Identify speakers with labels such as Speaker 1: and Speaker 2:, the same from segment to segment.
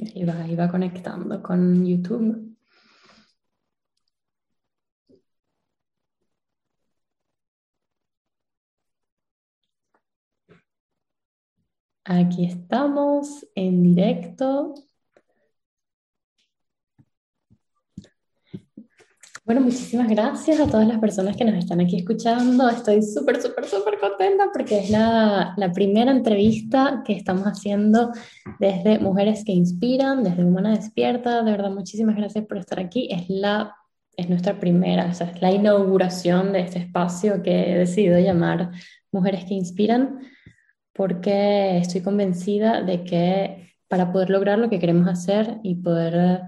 Speaker 1: Iba, iba conectando con YouTube. Aquí estamos en directo. Bueno, muchísimas gracias a todas las personas que nos están aquí escuchando. Estoy súper, súper, súper contenta porque es la, la, primera entrevista que estamos haciendo desde Mujeres que Inspiran, desde Humana Despierta. De verdad, muchísimas gracias por estar aquí. Es, la, es nuestra primera, o sea, es la inauguración de este espacio que he decidido llamar Mujeres que Inspiran porque estoy convencida de que para poder lograr lo que queremos hacer y poder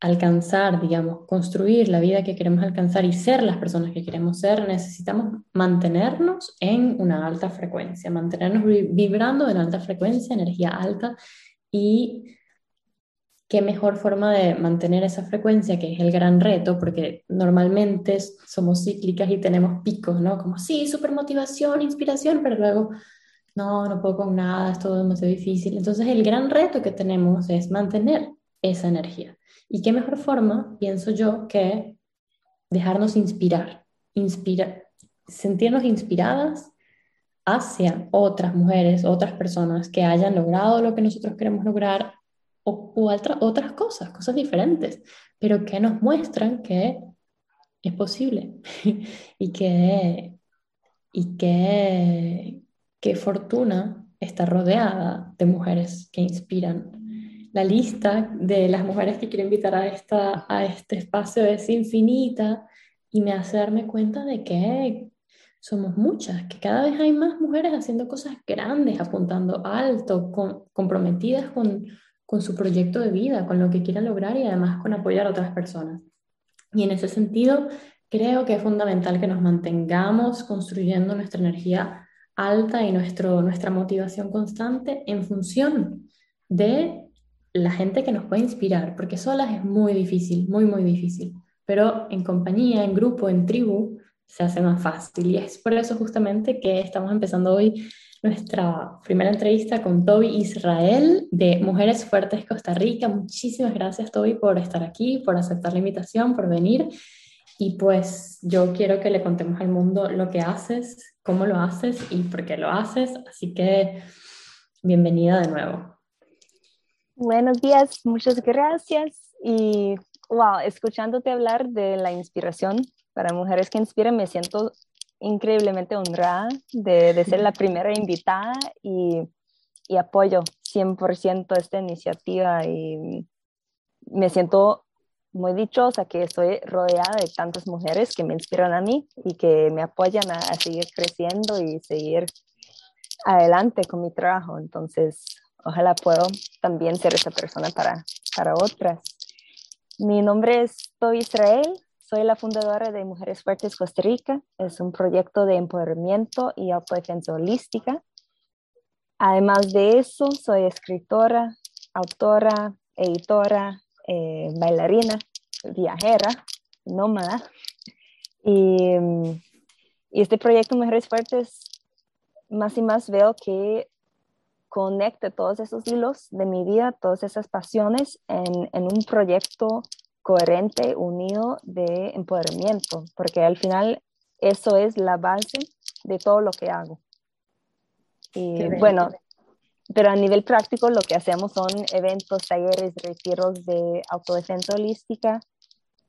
Speaker 1: alcanzar, digamos, construir la vida que queremos alcanzar y ser las personas que queremos ser, necesitamos mantenernos en una alta frecuencia, mantenernos vibrando en alta frecuencia, energía alta y qué mejor forma de mantener esa frecuencia, que es el gran reto, porque normalmente somos cíclicas y tenemos picos, ¿no? Como sí, super motivación, inspiración, pero luego no, no puedo con nada, es todo demasiado difícil. Entonces el gran reto que tenemos es mantener esa energía. ¿Y qué mejor forma, pienso yo, que dejarnos inspirar, inspira, sentirnos inspiradas hacia otras mujeres, otras personas que hayan logrado lo que nosotros queremos lograr o, otras cosas, cosas diferentes, pero que nos muestran que es posible y que, y que, qué fortuna está rodeada de mujeres que inspiran la lista de las mujeres que quiero invitar a, esta, a este espacio es infinita y me hace darme cuenta de que somos muchas, que cada vez hay más mujeres haciendo cosas grandes, apuntando alto, comprometidas con, con su proyecto de vida, con lo que quieran lograr y además con apoyar a otras personas. Y en ese sentido, creo que es fundamental que nos mantengamos construyendo nuestra energía alta y nuestro, nuestra motivación constante en función de la gente que nos puede inspirar, porque solas es muy difícil, muy, muy difícil, pero en compañía, en grupo, en tribu, se hace más fácil. Y es por eso justamente que estamos empezando hoy nuestra primera entrevista con Toby Israel de Mujeres Fuertes Costa Rica. Muchísimas gracias Toby por estar aquí, por aceptar la invitación, por venir. Y pues yo quiero que le contemos al mundo lo que haces, cómo lo haces y por qué lo haces. Así que bienvenida de nuevo.
Speaker 2: Buenos días, muchas gracias. Y wow, escuchándote hablar de la inspiración para mujeres que inspiran, me siento increíblemente honrada de, ser la primera invitada y, y apoyo 100% esta iniciativa y me siento muy dichosa que estoy rodeada de tantas mujeres que me inspiran a mí y que me apoyan a seguir creciendo y seguir adelante con mi trabajo. Entonces, ojalá puedo también ser esa persona para, para otras. Mi nombre es Toby Israel, soy la fundadora de Mujeres Fuertes Costa Rica. Es un proyecto de empoderamiento y autodefensa holística. Además de eso, soy escritora, autora, editora, eh, bailarina, viajera, nómada. Y, y este proyecto Mujeres Fuertes, más y más veo que conecte todos esos hilos de mi vida, todas esas pasiones en, en un proyecto coherente, unido de empoderamiento, porque al final eso es la base de todo lo que hago. Y bueno, pero a nivel práctico lo que hacemos son eventos, talleres, retiros de autodefensa holística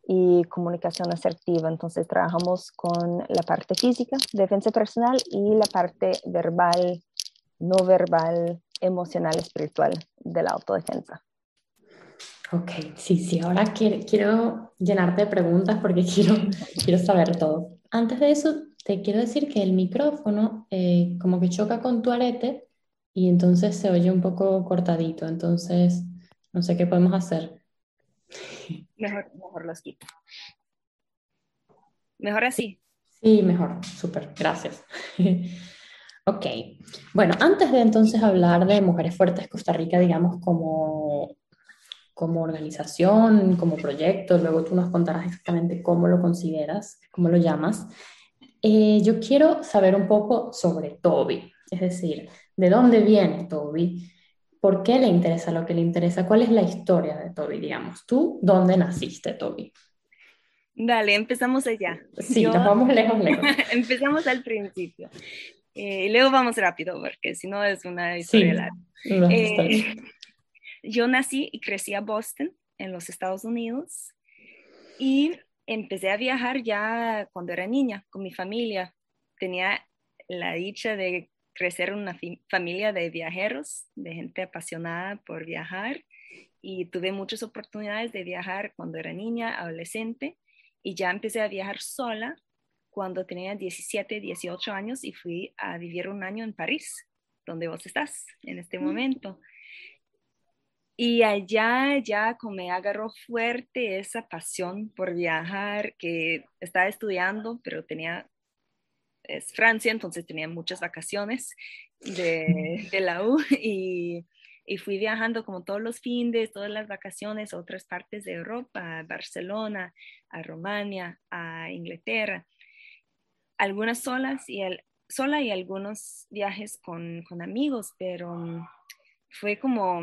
Speaker 2: y comunicación asertiva. Entonces trabajamos con la parte física, defensa personal y la parte verbal, no verbal, emocional, espiritual de la autodefensa.
Speaker 1: Ok, sí, sí, ahora quiero, quiero llenarte de preguntas porque quiero, quiero saber todo. Antes de eso, te quiero decir que el micrófono eh, como que choca con tu arete y entonces se oye un poco cortadito, entonces no sé qué podemos hacer.
Speaker 2: Mejor, mejor los quito. Mejor así.
Speaker 1: Sí, mejor, súper, gracias. Ok, bueno, antes de entonces hablar de Mujeres Fuertes Costa Rica, digamos, como, como organización, como proyecto, luego tú nos contarás exactamente cómo lo consideras, cómo lo llamas, eh, yo quiero saber un poco sobre Toby, es decir, de dónde viene Toby, por qué le interesa lo que le interesa, cuál es la historia de Toby, digamos. ¿Tú dónde naciste, Toby?
Speaker 2: Dale, empezamos allá.
Speaker 1: Sí, nos vamos lejos, lejos.
Speaker 2: empezamos al principio. Eh, y luego vamos rápido, porque si no es una historia larga. Eh, yo nací y crecí a Boston, en los Estados Unidos, y empecé a viajar ya cuando era niña con mi familia. Tenía la dicha de crecer en una familia de viajeros, de gente apasionada por viajar, y tuve muchas oportunidades de viajar cuando era niña, adolescente, y ya empecé a viajar sola cuando tenía 17, 18 años y fui a vivir un año en París, donde vos estás en este momento. Y allá ya como me agarró fuerte esa pasión por viajar, que estaba estudiando, pero tenía, es Francia, entonces tenía muchas vacaciones de, de la U y y fui viajando como todos los fines, todas las vacaciones a otras partes de Europa, a Barcelona, a Romania, a Inglaterra. Algunas solas y el, sola y algunos viajes con, con amigos, pero mm, fue como,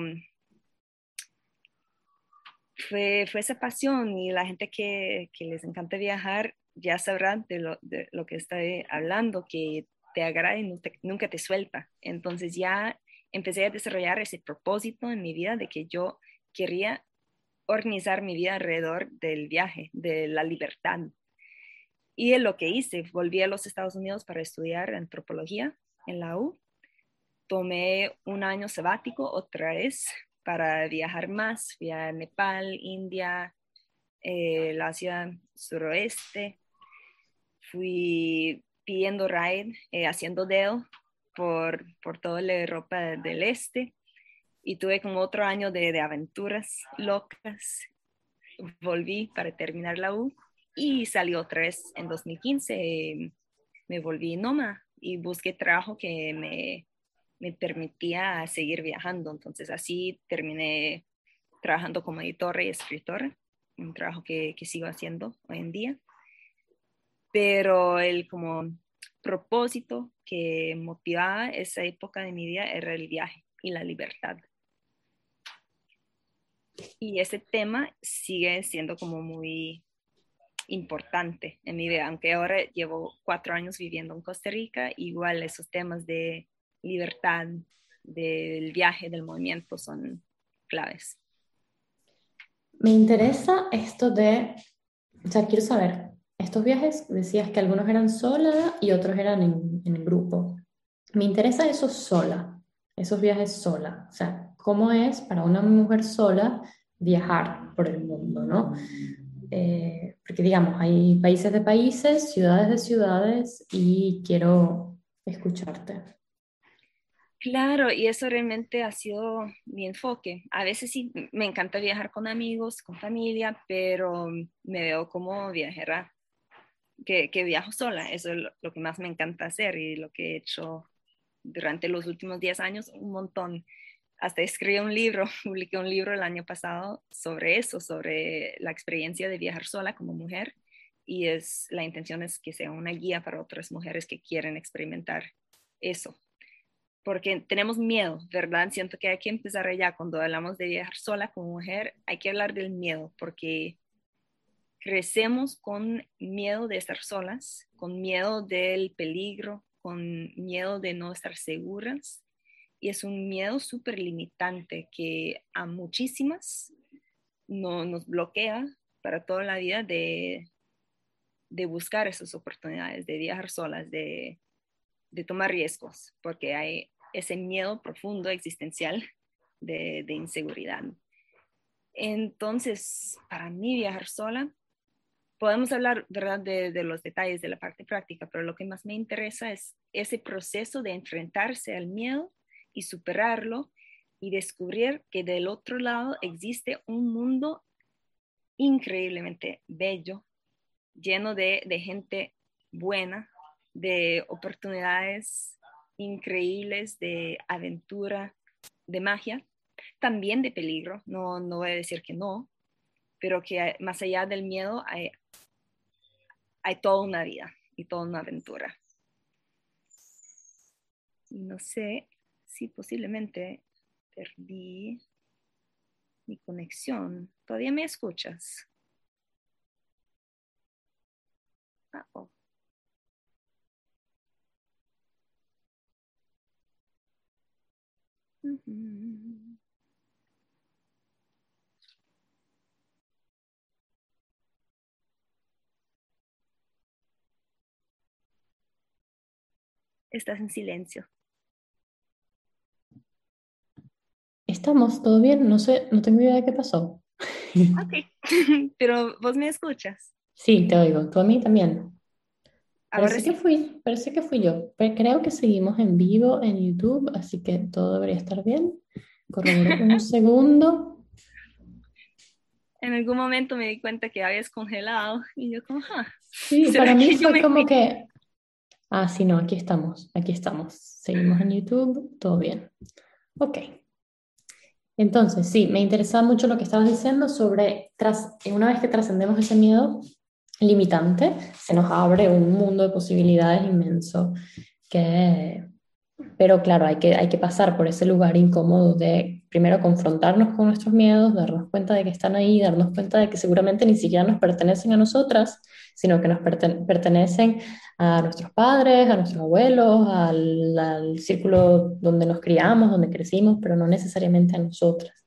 Speaker 2: fue, fue esa pasión y la gente que, que les encanta viajar ya sabrán de lo, de lo que estoy hablando, que te agrada y nunca te suelta. Entonces ya empecé a desarrollar ese propósito en mi vida de que yo quería organizar mi vida alrededor del viaje, de la libertad. Y lo que hice, volví a los Estados Unidos para estudiar antropología en la U. Tomé un año sabático otra vez para viajar más. Fui a Nepal, India, eh, la Asia suroeste. Fui pidiendo ride, eh, haciendo dedo por, por toda la Europa del Este y tuve como otro año de, aventuras locas. Volví para terminar la U y salí otra vez en 2015. me volví Noma y busqué trabajo que me, me permitía seguir viajando. Entonces así terminé trabajando como editora y escritora, un trabajo que, que sigo haciendo hoy en día. Pero el como propósito que motivaba esa época de mi vida era el viaje y la libertad. Y ese tema sigue siendo como muy importante en mi vida, aunque ahora llevo cuatro años viviendo en Costa Rica, igual esos temas de libertad, del viaje, del movimiento son claves.
Speaker 1: Me interesa esto de, o sea, quiero saber, estos viajes decías que algunos eran sola y otros eran en, en grupo. Me interesa eso sola, esos viajes sola. O sea, ¿cómo es para una mujer sola viajar por el mundo, no? Eh, porque digamos, hay países de países, ciudades de ciudades y quiero escucharte.
Speaker 2: Claro, y eso realmente ha sido mi enfoque. A veces sí, me encanta viajar con amigos, con familia, pero me veo como viajera que, viajo sola. Eso es lo, que más me encanta hacer y lo que he hecho durante los últimos 10 años, un montón. Hasta escribí un libro, publiqué un libro el año pasado sobre eso, sobre la experiencia de viajar sola como mujer. Y es, la intención es que sea una guía para otras mujeres que quieren experimentar eso. Porque tenemos miedo, ¿verdad? Siento que hay que empezar allá. Cuando hablamos de viajar sola como mujer, hay que hablar del miedo, porque crecemos con miedo de estar solas, con miedo del peligro, con miedo de no estar seguras. Y es un miedo súper limitante que a muchísimas no, nos bloquea para toda la vida de, de buscar esas oportunidades, de viajar solas, de, de, tomar riesgos, porque hay ese miedo profundo existencial de, de inseguridad. Entonces, para mí viajar sola podemos hablar, ¿verdad?, de, los detalles de la parte práctica, pero lo que más me interesa es ese proceso de enfrentarse al miedo y superarlo y descubrir que del otro lado existe un mundo increíblemente bello, lleno de, de gente buena, de oportunidades increíbles, de aventura, de magia, también de peligro, no, no voy a decir que no, pero que más allá del miedo hay, hay toda una vida y toda una aventura. No sé si posiblemente perdí mi conexión. ¿Todavía me escuchas? Ah, oh. Estás en silencio.
Speaker 1: Estamos, todo bien, no sé, no tengo idea de qué pasó.
Speaker 2: Ok, pero vos me escuchas.
Speaker 1: Sí, te oigo, tú a mí también. Parece que fui, parece que fui yo. Pero creo que seguimos en vivo en YouTube, así que todo debería estar bien. Corroboro un segundo.
Speaker 2: En algún momento me di cuenta que habías congelado y yo como, ah,
Speaker 1: Sí, para mí fue como que... Ah, sí, no, aquí estamos, aquí estamos. Seguimos en YouTube, todo bien. Ok. Entonces, sí, me interesaba mucho lo que estabas diciendo sobre, tras, una vez que trascendemos ese miedo limitante, se nos abre un mundo de posibilidades inmenso que, pero claro, hay que, hay que pasar por ese lugar incómodo de primero confrontarnos con nuestros miedos, darnos cuenta de que están ahí, darnos cuenta de que seguramente ni siquiera nos pertenecen a nosotras, sino que nos pertenecen a nuestros padres, a nuestros abuelos, al, al, círculo donde nos criamos, donde crecimos, pero no necesariamente a nosotras.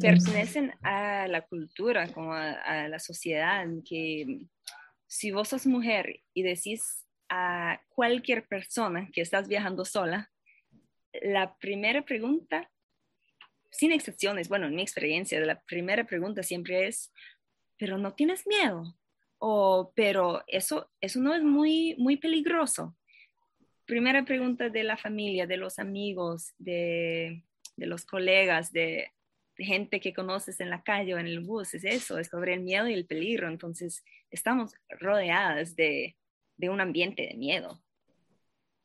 Speaker 2: Pertenecen a la cultura, como a, a la sociedad, que si vos sos mujer y decís a cualquier persona que estás viajando sola, la primera pregunta, sin excepciones, bueno, en mi experiencia, la primera pregunta siempre es, pero no tienes miedo, o pero eso, eso no es muy, muy peligroso. Primera pregunta de la familia, de los amigos, de, de los colegas, de, gente que conoces en la calle o en el bus, es eso, es sobre el miedo y el peligro. Entonces, estamos rodeadas de, de un ambiente de miedo.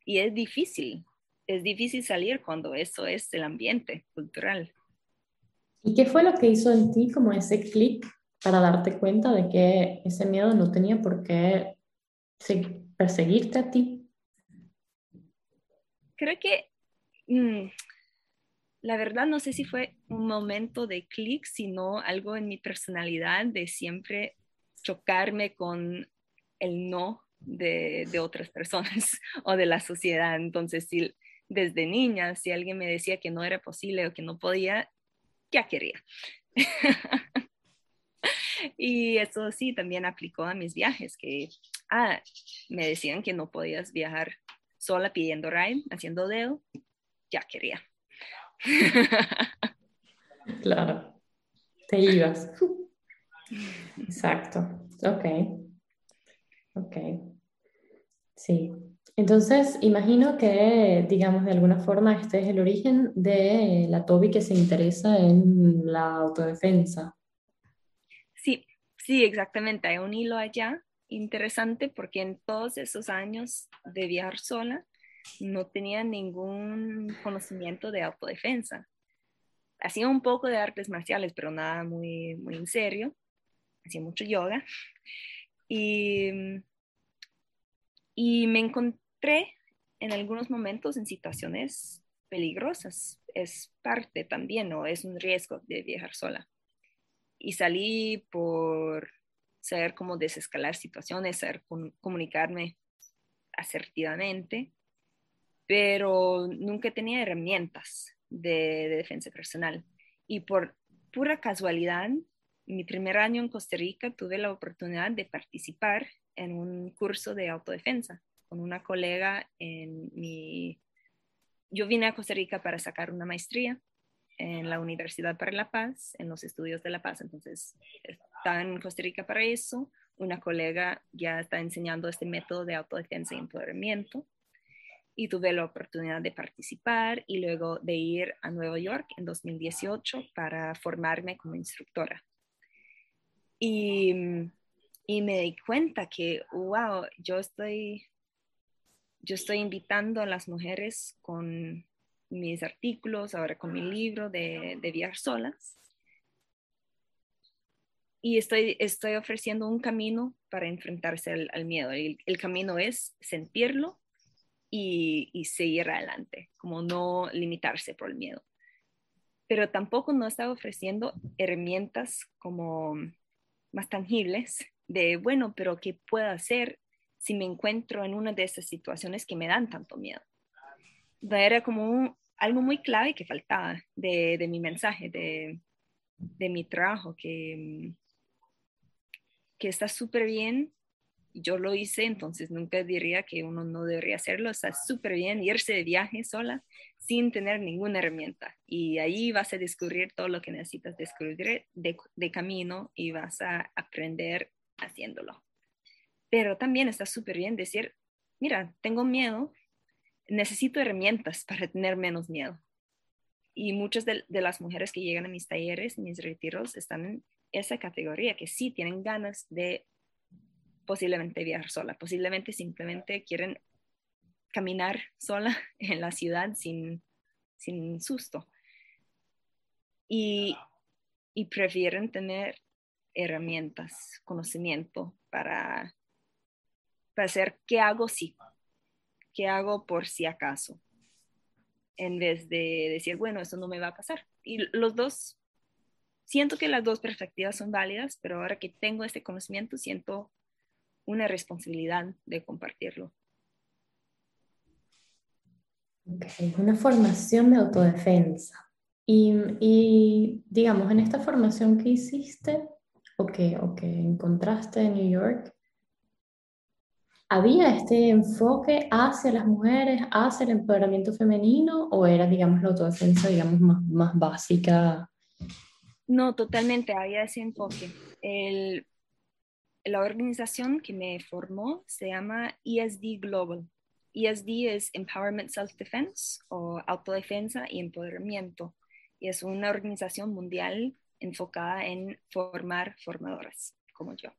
Speaker 2: Y es difícil, es difícil salir cuando eso es el ambiente cultural.
Speaker 1: ¿Y qué fue lo que hizo en ti como ese clic para darte cuenta de que ese miedo no tenía por qué perseguirte a ti?
Speaker 2: Creo que mmm, la verdad no sé si fue un momento de clic, sino algo en mi personalidad de siempre chocarme con el no de, de otras personas o de la sociedad. Entonces, si, desde niña, si alguien me decía que no era posible o que no podía, ya quería. y eso sí, también aplicó a mis viajes, que ah, me decían que no podías viajar sola pidiendo ride, haciendo dedo, ya quería.
Speaker 1: claro, te ibas. Exacto, ok, ok, sí. Entonces, imagino que, digamos, de alguna forma este es el origen de la Toby que se interesa en la autodefensa.
Speaker 2: Sí, exactamente. Hay un hilo allá interesante porque en todos esos años de viajar sola no tenía ningún conocimiento de autodefensa. Hacía un poco de artes marciales, pero nada muy, muy en serio. Hacía mucho yoga. Y, y me encontré en algunos momentos en situaciones peligrosas. Es parte también, o es un riesgo de viajar sola y salí por saber cómo desescalar situaciones, saber comunicarme asertivamente, pero nunca tenía herramientas de, de, defensa personal. Y por pura casualidad, mi primer año en Costa Rica tuve la oportunidad de participar en un curso de autodefensa con una colega en mi... Yo vine a Costa Rica para sacar una maestría en la Universidad para la Paz, en los estudios de la paz. Entonces, está en Costa Rica para eso. Una colega ya está enseñando este método de autodefensa y empoderamiento. Y tuve la oportunidad de participar y luego de ir a Nueva York en 2018 para formarme como instructora. Y, y me di cuenta que, wow, yo estoy, yo estoy invitando a las mujeres con mis artículos, ahora con mi libro de, de viajar solas. Y estoy, estoy ofreciendo un camino para enfrentarse al, al miedo. El, el, camino es sentirlo y, y, seguir adelante, como no limitarse por el miedo. pero tampoco no estaba ofreciendo herramientas como más tangibles de, bueno, pero ¿qué puedo hacer si me encuentro en una de esas situaciones que me dan tanto miedo? Era como algo muy clave que faltaba de, de mi mensaje, de, de, mi trabajo, que, que está súper bien. Yo lo hice, entonces nunca diría que uno no debería hacerlo. Está súper bien irse de viaje sola sin tener ninguna herramienta. Y ahí vas a descubrir todo lo que necesitas descubrir de, de camino y vas a aprender haciéndolo. Pero también está súper bien decir, mira, tengo miedo, necesito herramientas para tener menos miedo. Y muchas de, las mujeres que llegan a mis talleres, mis retiros, están en esa categoría, que sí tienen ganas de posiblemente viajar sola, posiblemente simplemente quieren caminar sola en la ciudad sin, sin susto. Y, y prefieren tener herramientas, conocimiento para, para hacer qué hago si, qué hago por si acaso, en vez de decir, bueno, eso no me va a pasar. Y los dos, siento que las dos perspectivas son válidas, pero ahora que tengo este conocimiento, siento una responsabilidad de compartirlo.
Speaker 1: Okay. Una formación de autodefensa. Y, y, digamos, en esta formación que hiciste, o que, o que encontraste en New York, ¿había este enfoque hacia las mujeres, hacia el empoderamiento femenino o era, digamos, la autodefensa, digamos, más, más básica?
Speaker 2: No, totalmente, había ese enfoque. El, la organización que me formó se llama ESD Global. ESD es Empowerment Self-Defense o autodefensa y empoderamiento. Y es una organización mundial enfocada en formar formadoras como yo.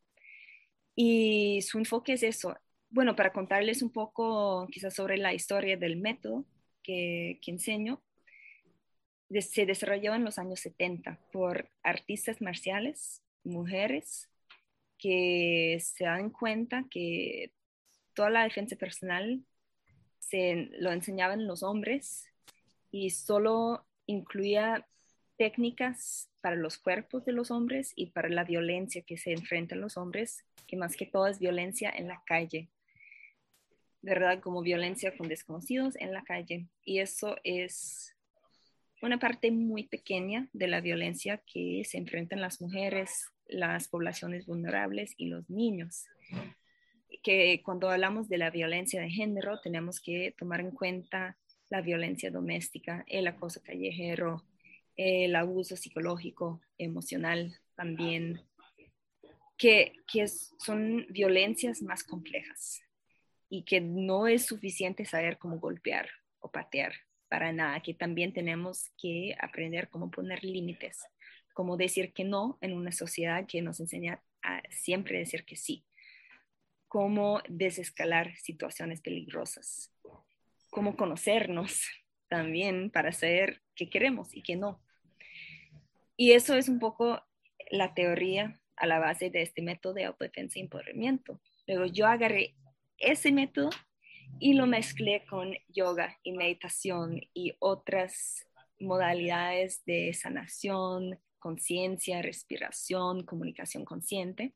Speaker 2: Y su enfoque es eso. Bueno, para contarles un poco quizás sobre la historia del método que, que enseño, se desarrolló en los años 70 por artistas marciales, mujeres, que se dan cuenta que toda la defensa personal se lo enseñaban los hombres y solo incluía técnicas para los cuerpos de los hombres y para la violencia que se enfrentan los hombres, que más que todo es violencia en la calle, ¿verdad? Como violencia con desconocidos en la calle. Y eso es una parte muy pequeña de la violencia que se enfrentan las mujeres, las poblaciones vulnerables y los niños. Que cuando hablamos de la violencia de género tenemos que tomar en cuenta la violencia doméstica, el acoso callejero, el abuso psicológico, emocional también, que, que son violencias más complejas y que no es suficiente saber cómo golpear o patear para nada, que también tenemos que aprender cómo poner límites, cómo decir que no en una sociedad que nos enseña a siempre decir que sí, cómo desescalar situaciones peligrosas, cómo conocernos también para saber qué queremos y qué no. Y eso es un poco la teoría a la base de este método de autodefensa y empoderamiento. Luego yo agarré ese método y lo mezclé con yoga y meditación y otras modalidades de sanación, conciencia, respiración, comunicación consciente.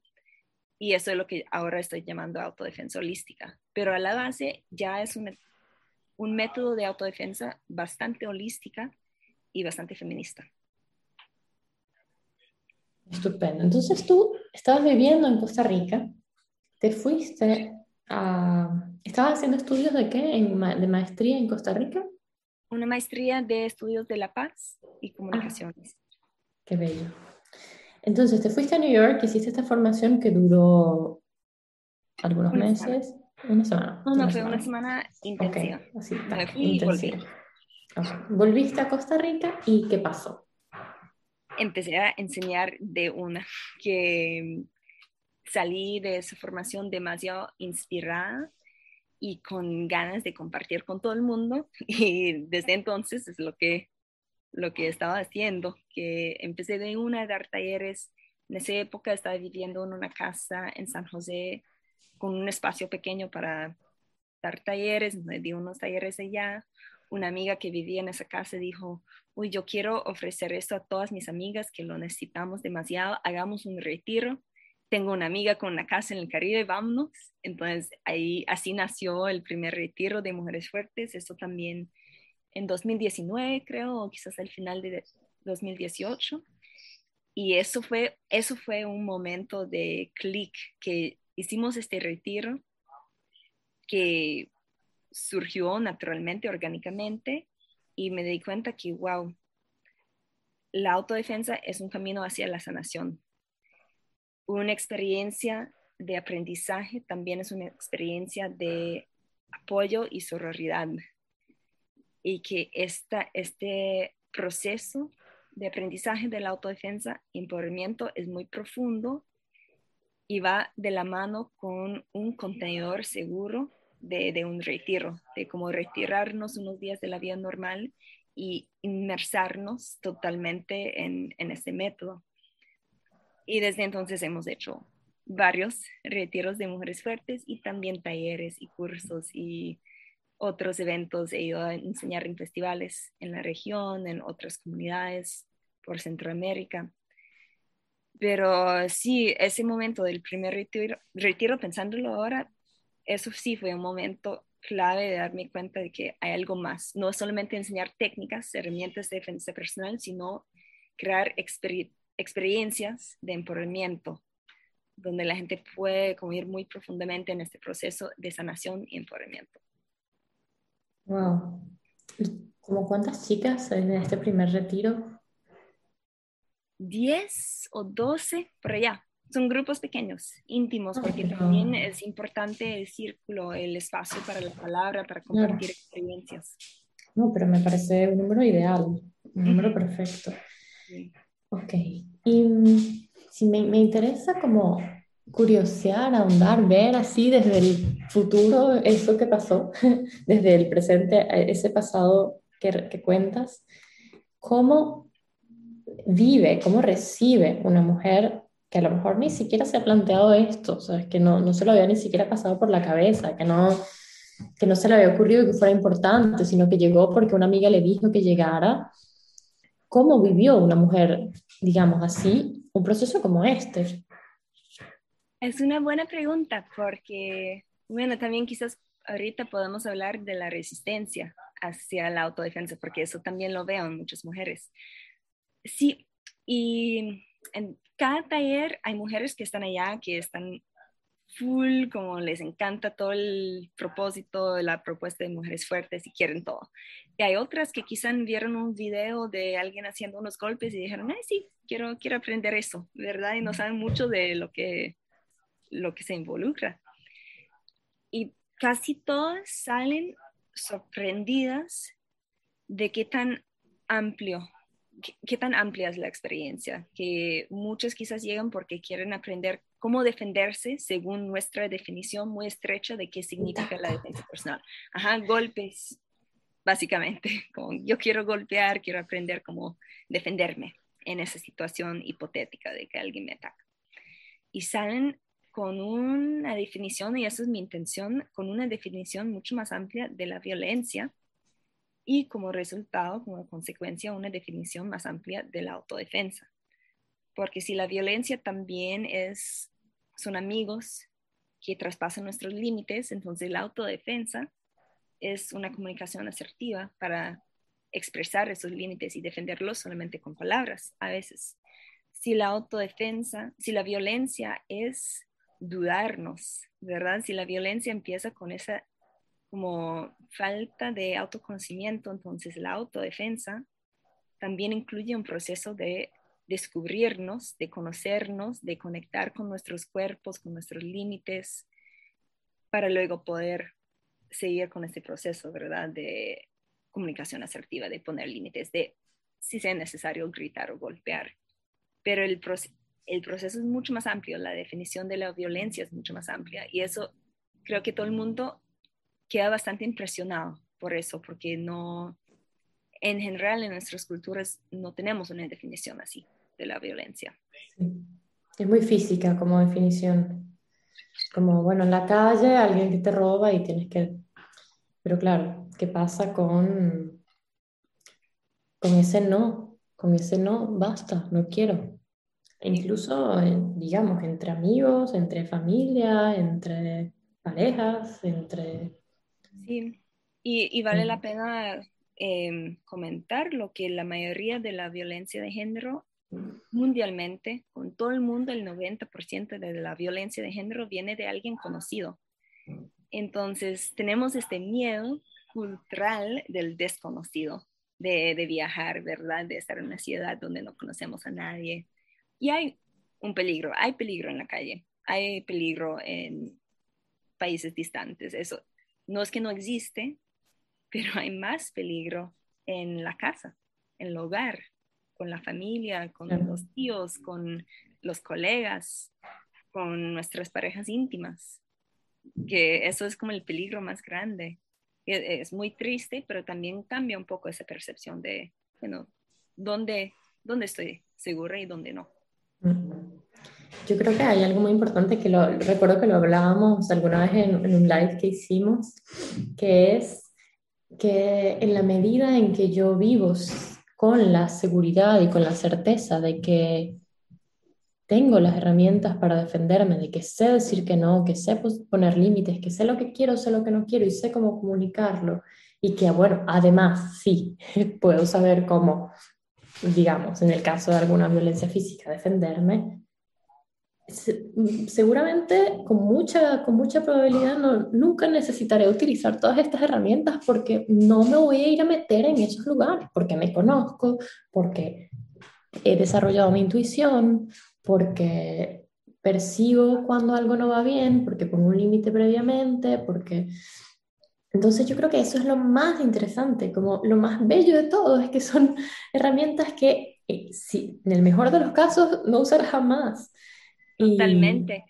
Speaker 2: Y eso es lo que ahora estoy llamando autodefensa holística. Pero a la base ya es un, un método de autodefensa bastante holística y bastante feminista.
Speaker 1: Estupendo. Entonces tú estabas viviendo en Costa Rica, te fuiste a... ¿Estabas haciendo estudios de qué? ¿De maestría en Costa Rica?
Speaker 2: Una maestría de estudios de la paz y comunicaciones.
Speaker 1: Ah, qué bello. Entonces te fuiste a New York, hiciste esta formación que duró algunos meses. Una semana.
Speaker 2: No, no, fue una semana intensiva.
Speaker 1: así, intensiva. Volviste a Costa Rica y ¿qué pasó?
Speaker 2: empecé a enseñar de una, que salí de esa formación demasiado inspirada y con ganas de compartir con todo el mundo y desde entonces es lo que lo que estaba haciendo, que empecé de una a dar talleres. En esa época estaba viviendo en una casa en San José con un espacio pequeño para dar talleres, me di unos talleres allá. una amiga que vivía en esa casa dijo, uy, yo quiero ofrecer esto a todas mis amigas que lo necesitamos demasiado, hagamos un retiro. Tengo una amiga con una casa en el Caribe, vámonos. Entonces ahí así nació el primer retiro de Mujeres Fuertes. Eso también en 2019, creo, o quizás al final de 2018. Y eso fue, eso fue un momento de clic que hicimos este retiro que surgió naturalmente, orgánicamente, y me di cuenta que, wow, la autodefensa es un camino hacia la sanación. Una experiencia de aprendizaje también es una experiencia de apoyo y sororidad. Y que esta, este proceso de aprendizaje de la autodefensa empoderamiento es muy profundo y va de la mano con un contenedor seguro de, un retiro, de cómo retirarnos unos días de la vida normal y inmersarnos totalmente en, en este método. Y desde entonces hemos hecho varios retiros de mujeres fuertes y también talleres y cursos y otros eventos. He ido a enseñar en festivales en la región, en otras comunidades por Centroamérica. Pero sí, ese momento del primer retiro, retiro pensándolo ahora, eso sí fue un momento clave de darme cuenta de que hay algo más. No solamente enseñar técnicas, herramientas de defensa personal, sino crear experiencias de empoderamiento, donde la gente puede como ir muy profundamente en este proceso de sanación y empoderamiento.
Speaker 1: Wow. ¿Cómo cuántas chicas en este primer retiro?
Speaker 2: 10 o 12 por allá son grupos pequeños, íntimos, porque también es importante el círculo, el espacio para la palabra, para compartir experiencias.
Speaker 1: No, pero me parece un número ideal, un número perfecto. Ok, y mm, si me, me, interesa como curiosear, ahondar, ver así desde el futuro eso que pasó, desde el presente, ese pasado que, que cuentas, cómo vive, cómo recibe una mujer que a lo mejor ni siquiera se ha planteado esto, o sea, que no, no se lo había ni siquiera pasado por la cabeza, que no, que no se le había ocurrido que fuera importante, sino que llegó porque una amiga le dijo que llegara. ¿Cómo vivió una mujer, digamos así, un proceso como este?
Speaker 2: Es una buena pregunta porque, bueno, también quizás ahorita podemos hablar de la resistencia hacia la autodefensa, porque eso también lo veo en muchas mujeres. Sí, y en cada taller hay mujeres que están allá, que están full, como les encanta todo el propósito de la propuesta de mujeres fuertes y quieren todo. Y hay otras que quizás vieron un video de alguien haciendo unos golpes y dijeron, ay, sí, quiero, quiero aprender eso, ¿verdad? Y no saben mucho de lo que, lo que se involucra. Y casi todas salen sorprendidas de qué tan amplio qué, tan amplia es la experiencia, que muchos quizás llegan porque quieren aprender cómo defenderse según nuestra definición muy estrecha de qué significa la defensa personal. Ajá, golpes, básicamente, como yo quiero golpear, quiero aprender cómo defenderme en esa situación hipotética de que alguien me ataca. Y salen con una definición, y esa es mi intención, con una definición mucho más amplia de la violencia y como resultado, como consecuencia, una definición más amplia de la autodefensa. Porque si la violencia también es, son amigos que traspasan nuestros límites, entonces la autodefensa es una comunicación asertiva para expresar esos límites y defenderlos solamente con palabras a veces. Si la autodefensa, si la violencia es dudarnos, ¿verdad? Si la violencia empieza con esa como falta de autoconocimiento, entonces la autodefensa también incluye un proceso de descubrirnos, de conocernos, de conectar con nuestros cuerpos, con nuestros límites, para luego poder seguir con este proceso, ¿verdad? De comunicación asertiva, de poner límites, de si sea necesario gritar o golpear. Pero el, el proceso es mucho más amplio, la definición de la violencia es mucho más amplia y eso creo que todo el mundo queda bastante impresionado por eso, porque no, en general en nuestras culturas no tenemos una definición así de la violencia.
Speaker 1: Es muy física como definición. Como, bueno, en la calle alguien que te roba y tienes que Pero claro, ¿qué pasa con, con ese no? Con ese no, basta, no quiero. E incluso, digamos, entre amigos, entre familia, entre parejas, entre...
Speaker 2: Sí, y, vale la pena em, comentar lo que la mayoría de la violencia de género mundialmente, con todo el mundo, el 90% de la violencia de género viene de alguien conocido. Entonces, tenemos este miedo cultural del desconocido, de, de, viajar, ¿verdad? De estar en una ciudad donde no conocemos a nadie. Y hay un peligro, hay peligro en la calle, hay peligro en países distantes. Eso no es que no existe, pero hay más peligro en la casa, en el hogar, con la familia, con los tíos, con los colegas, con nuestras parejas íntimas, que eso es como el peligro más grande. E, es muy triste, pero también cambia un poco esa percepción de, bueno, dónde, dónde estoy segura y dónde no.
Speaker 1: Yo creo que hay algo muy importante que lo recuerdo que lo hablábamos alguna vez en, en un live que hicimos, que es que en la medida en que yo vivo con la seguridad y con la certeza de que tengo las herramientas para defenderme, de que sé decir que no, que sé poner límites, que sé lo que quiero, sé lo que no quiero y sé cómo comunicarlo. Y que, bueno, además, sí, puedo saber cómo, digamos, en el caso de alguna violencia física, defenderme. Seguramente con mucha, con mucha probabilidad no, nunca necesitaré utilizar todas estas herramientas porque no me voy a ir a meter en esos lugares, porque me conozco, porque he desarrollado mi intuición, porque percibo cuando algo no va bien, porque pongo un límite previamente, porque... Entonces yo creo que eso es lo más interesante, como lo más bello de todo, es que son herramientas que, eh, si, en el mejor de los casos, no usar jamás.
Speaker 2: Totalmente.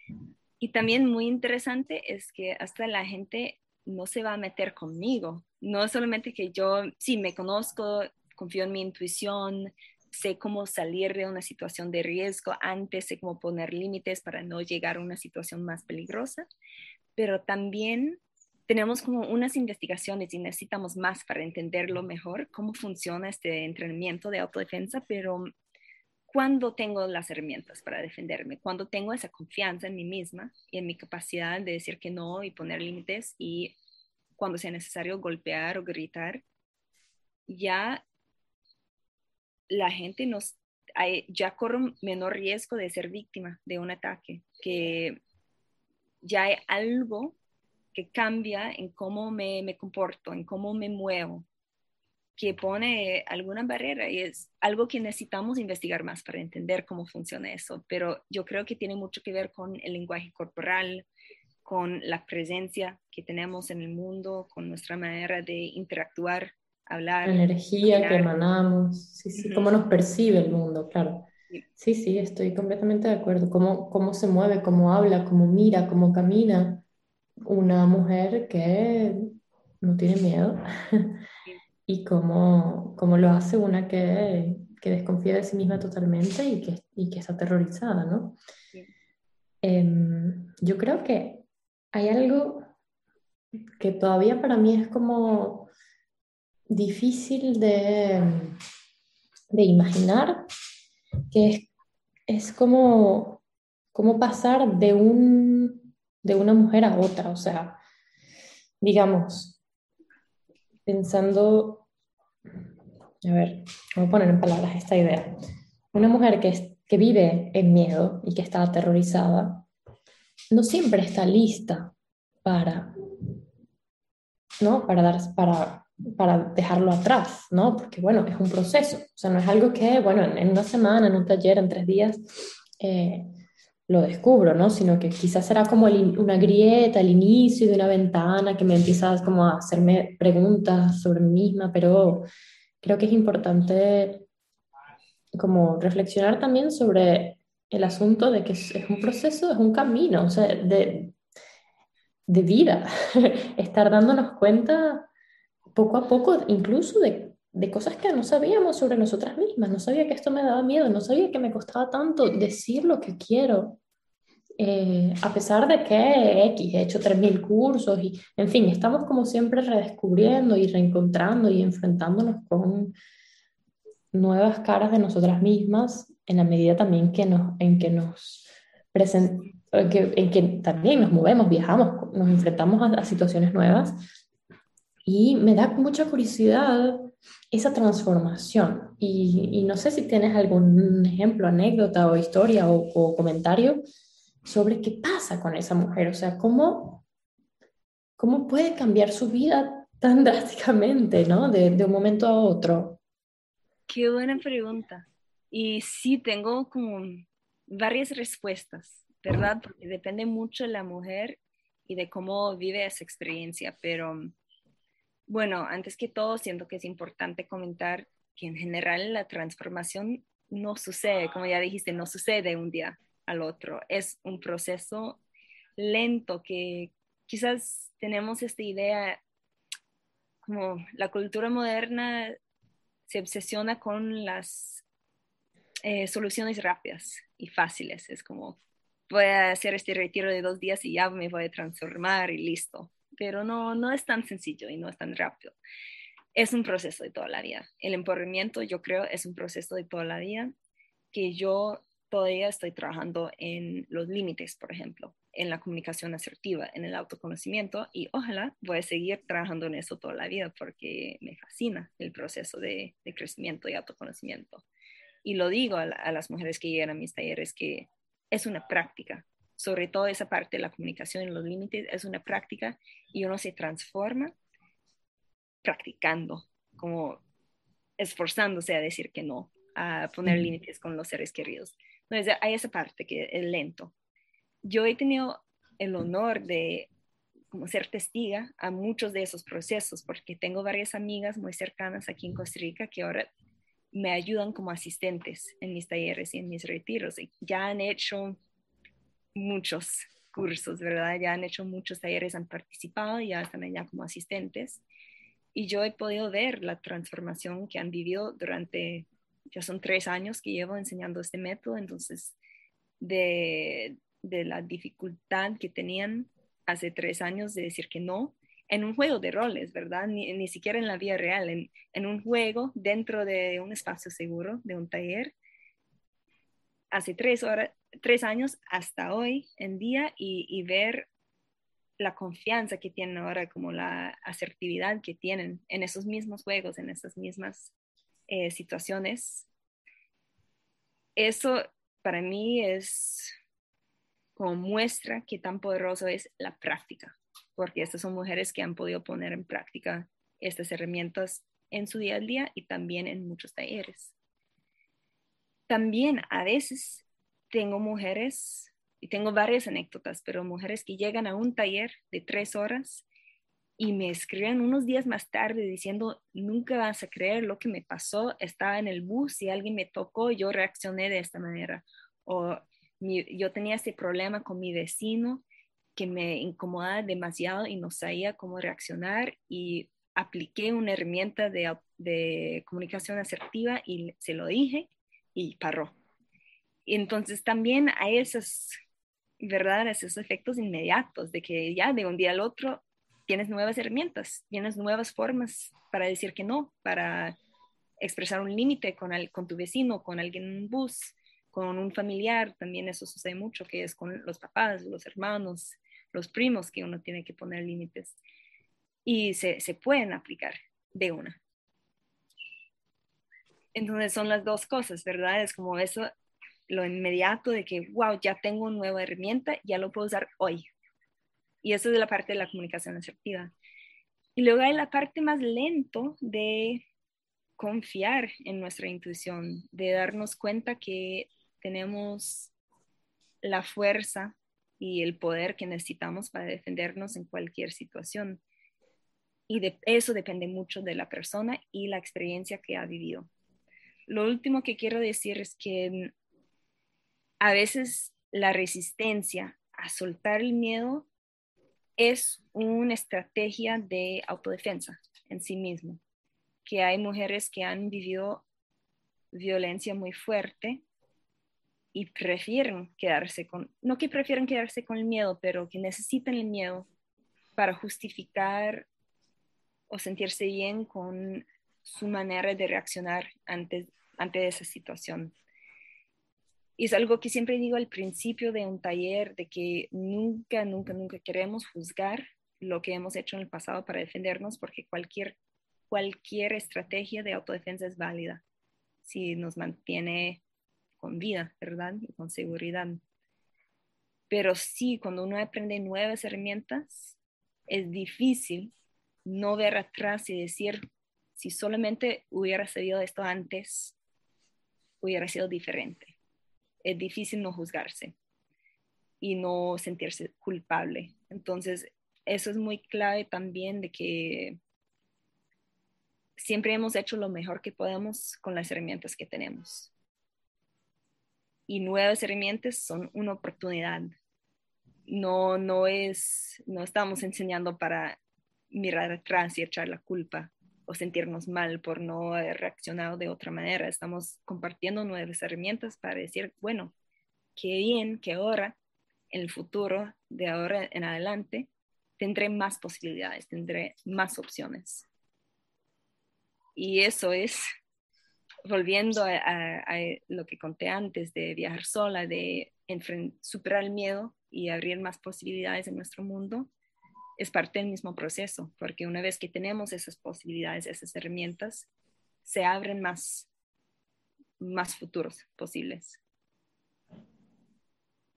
Speaker 2: Y también muy interesante es que hasta la gente no se va a meter conmigo. No solamente que yo, sí, me conozco, confío en mi intuición, sé cómo salir de una situación de riesgo antes, sé cómo poner límites para no llegar a una situación más peligrosa, pero también tenemos como unas investigaciones y necesitamos más para entenderlo mejor, cómo funciona este entrenamiento de autodefensa, pero cuando tengo las herramientas para defenderme, cuando tengo esa confianza en mí misma y en mi capacidad de decir que no y poner límites y cuando sea necesario golpear o gritar, ya la gente nos, ya corre menor riesgo de ser víctima de un ataque, que ya hay algo que cambia en cómo me, me comporto, en cómo me muevo, que pone alguna barrera y es algo que necesitamos investigar más para entender cómo funciona eso, pero yo creo que tiene mucho que ver con el lenguaje corporal, con la presencia que tenemos en el mundo, con nuestra manera de interactuar hablar.
Speaker 1: La energía que emanamos, sí, sí, cómo nos percibe el mundo, claro. Sí, sí, estoy completamente de acuerdo. Cómo, cómo se mueve, cómo habla, cómo mira, cómo camina una mujer que no tiene miedo y cómo, cómo, lo hace una que, que, desconfía de sí misma totalmente y que, y que está aterrorizada, ¿no? Em, yo creo que hay algo que todavía para mí es como difícil de, de imaginar, que es, es como, como pasar de, un, de una mujer a otra, o sea, digamos, pensando, a ver, voy a poner en palabras esta idea, una mujer que, que vive en miedo y que está aterrorizada, no siempre está lista para, ¿no? Para, dar, para para dejarlo atrás, ¿no? Porque bueno, es un proceso, o sea, no es algo que, bueno, en, una semana, en un taller, en tres días, eh, lo descubro, ¿no? Sino que quizás será como una grieta, el inicio de una ventana que me empieza como a hacerme preguntas sobre mí misma, pero creo que es importante como reflexionar también sobre el asunto de que es, un proceso, es un camino, o sea, de, de vida, estar dándonos cuenta poco a poco, incluso de, de, cosas que no sabíamos sobre nosotras mismas. No sabía que esto me daba miedo, no sabía que me costaba tanto decir lo que quiero. eh, a pesar de que X, he hecho 3.000 cursos y, en fin, estamos como siempre redescubriendo y reencontrando y enfrentándonos con nuevas caras de nosotras mismas en la medida también que nos, en que nos en que, en que también nos movemos, viajamos, nos enfrentamos a situaciones nuevas y me da mucha curiosidad esa transformación. Y, no sé si tienes algún ejemplo, anécdota o historia o, comentario sobre qué pasa con esa mujer. O sea, cómo, cómo puede cambiar su vida tan drásticamente, ¿no? De, de un momento a otro.
Speaker 2: Qué buena pregunta. Y sí, tengo como varias respuestas, ¿verdad? Porque depende mucho de la mujer y de cómo vive esa experiencia, pero bueno, antes que todo, siento que es importante comentar que en general la transformación no sucede, como ya dijiste, no sucede de un día al otro. Es un proceso lento que quizás tenemos esta idea, como la cultura moderna se obsesiona con las eh, soluciones rápidas y fáciles. Es como, voy a hacer este retiro de dos días y ya me voy a transformar y listo pero no, no es tan sencillo y no es tan rápido. Es un proceso de toda la vida. El empoderamiento, yo creo, es un proceso de toda la vida que yo todavía estoy trabajando en los límites, por ejemplo, en la comunicación asertiva, en el autoconocimiento y ojalá voy a seguir trabajando en eso toda la vida porque me fascina el proceso de, de crecimiento y autoconocimiento. Y lo digo a, a las mujeres que llegan a mis talleres que es una práctica, sobre todo esa parte de la comunicación en los límites, es una práctica y uno se transforma practicando, como esforzándose a decir que no, a poner límites con los seres queridos. Entonces, hay esa parte que es lento. Yo he tenido el honor de como ser testiga a muchos de esos procesos, porque tengo varias amigas muy cercanas aquí en Costa Rica que ahora me ayudan como asistentes en mis talleres y en mis retiros. Y ya han hecho muchos cursos, ¿verdad? Ya han hecho muchos talleres, han participado, ya están allá como asistentes. Y yo he podido ver la transformación que han vivido durante, ya son tres años que llevo enseñando este método, entonces, de, de la dificultad que tenían hace tres años de decir que no, en un juego de roles, ¿verdad? Ni, ni siquiera en la vida real, en, en, un juego dentro de un espacio seguro, de un taller. Hace tres, horas, tres años hasta hoy en día y, ver la confianza que tienen ahora, como la asertividad que tienen en esos mismos juegos, en esas mismas eh, situaciones. Eso para mí es como muestra que tan poderoso es la práctica, porque estas son mujeres que han podido poner en práctica estas herramientas en su día a día y también en muchos talleres. También a veces tengo mujeres, y tengo varias anécdotas, pero mujeres que llegan a un taller de tres horas y me escriben unos días más tarde diciendo, nunca vas a creer lo que me pasó, estaba en el bus y alguien me tocó, yo reaccioné de esta manera. O yo tenía este problema con mi vecino que me incomodaba demasiado y no sabía cómo reaccionar y apliqué una herramienta de, de comunicación asertiva y se lo dije y paró entonces también hay esos, ¿verdad? Esos efectos inmediatos de que ya de un día al otro tienes nuevas herramientas, tienes nuevas formas para decir que no, para expresar un límite con, con tu vecino, con alguien en un bus, con un familiar, también eso sucede mucho, que es con los papás, los hermanos, los primos, que uno tiene que poner límites. Y se, se pueden aplicar de una. Entonces son las dos cosas, ¿verdad? Es como eso lo inmediato de que, wow, ya tengo una nueva herramienta, ya lo puedo usar hoy. Y eso es la parte de la comunicación asertiva. Y luego hay la parte más lento de confiar en nuestra intuición, de darnos cuenta que tenemos la fuerza y el poder que necesitamos para defendernos en cualquier situación. Y de eso depende mucho de la persona y la experiencia que ha vivido. Lo último que quiero decir es que a veces la resistencia a soltar el miedo es una estrategia de autodefensa en sí mismo, que hay mujeres que han vivido violencia muy fuerte y prefieren quedarse con, no que prefieren quedarse con el miedo, pero que necesitan el miedo para justificar o sentirse bien con su manera de reaccionar ante, ante esa situación. Y es algo que siempre digo al principio de un taller, de que nunca, nunca, nunca queremos juzgar lo que hemos hecho en el pasado para defendernos, porque cualquier, cualquier estrategia de autodefensa es válida si nos mantiene con vida, ¿verdad? Y con seguridad. Pero sí, cuando uno aprende nuevas herramientas, es difícil no ver atrás y decir, si solamente hubiera sabido esto antes, hubiera sido diferente. Es difícil no juzgarse y no sentirse culpable. Entonces, eso es muy clave también de que siempre hemos hecho lo mejor que podemos con las herramientas que tenemos. Y nuevas herramientas son una oportunidad. No, no es, no estamos enseñando para mirar atrás y echar la culpa o sentirnos mal por no haber reaccionado de otra manera. Estamos compartiendo nuevas herramientas para decir, bueno, qué bien que ahora, en el futuro, de ahora en adelante, tendré más posibilidades, tendré más opciones. Y eso es, volviendo a, lo que conté antes de viajar sola, de superar el miedo y abrir más posibilidades en nuestro mundo, es parte del mismo proceso, porque una vez que tenemos esas posibilidades, esas herramientas, se abren más, más futuros posibles.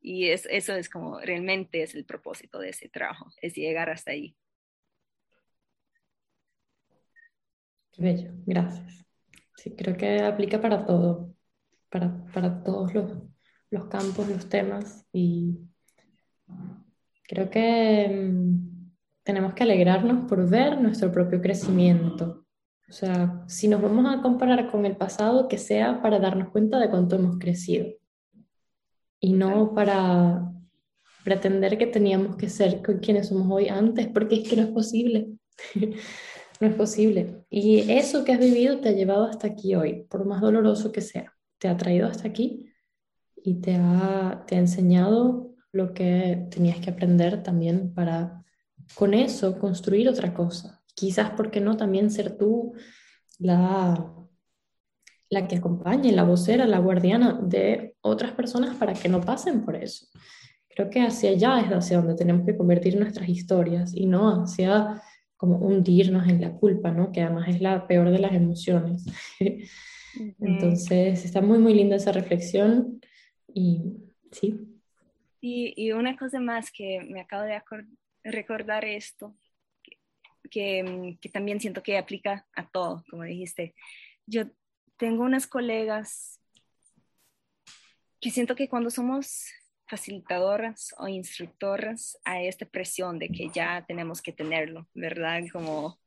Speaker 2: Y es, eso es como realmente es el propósito de ese trabajo, es llegar hasta ahí.
Speaker 1: Qué bello, gracias. Sí, creo que aplica para todo, para, para todos los, los campos, los temas y creo que mm, tenemos que alegrarnos por ver nuestro propio crecimiento. O sea, si nos vamos a comparar con el pasado, que sea para darnos cuenta de cuánto hemos crecido y no para pretender que teníamos que ser quienes somos hoy antes, porque es que no es posible. no es posible. Y eso que has vivido te ha llevado hasta aquí hoy, por más doloroso que sea. Te ha traído hasta aquí y te ha, te ha enseñado lo que tenías que aprender también para con eso construir otra cosa. Quizás, porque no? También ser tú la, la que acompañe, la vocera, la guardiana de otras personas para que no pasen por eso. Creo que hacia allá es hacia donde tenemos que convertir nuestras historias y no hacia como hundirnos en la culpa, ¿no? Que además es la peor de las emociones. Entonces, está muy, muy linda esa reflexión y sí.
Speaker 2: Y, y una cosa más que me acabo de recordar esto, que, que, también siento que aplica a todo, como dijiste. Yo tengo unas colegas que siento que cuando somos facilitadoras o instructoras hay esta presión de que ya tenemos que tenerlo, ¿verdad? Como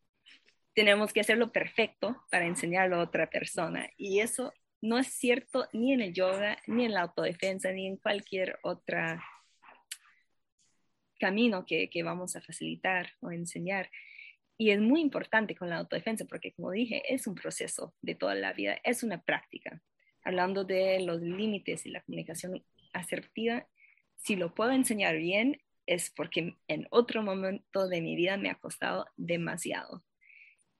Speaker 2: tenemos que hacerlo perfecto para enseñarlo a otra persona. Y eso no es cierto ni en el yoga, ni en la autodefensa, ni en cualquier otro camino que, vamos a facilitar o enseñar. Y es muy importante con la autodefensa porque, como dije, es un proceso de toda la vida, es una práctica. Hablando de los límites y la comunicación asertiva, si lo puedo enseñar bien, es porque en otro momento de mi vida me ha costado demasiado.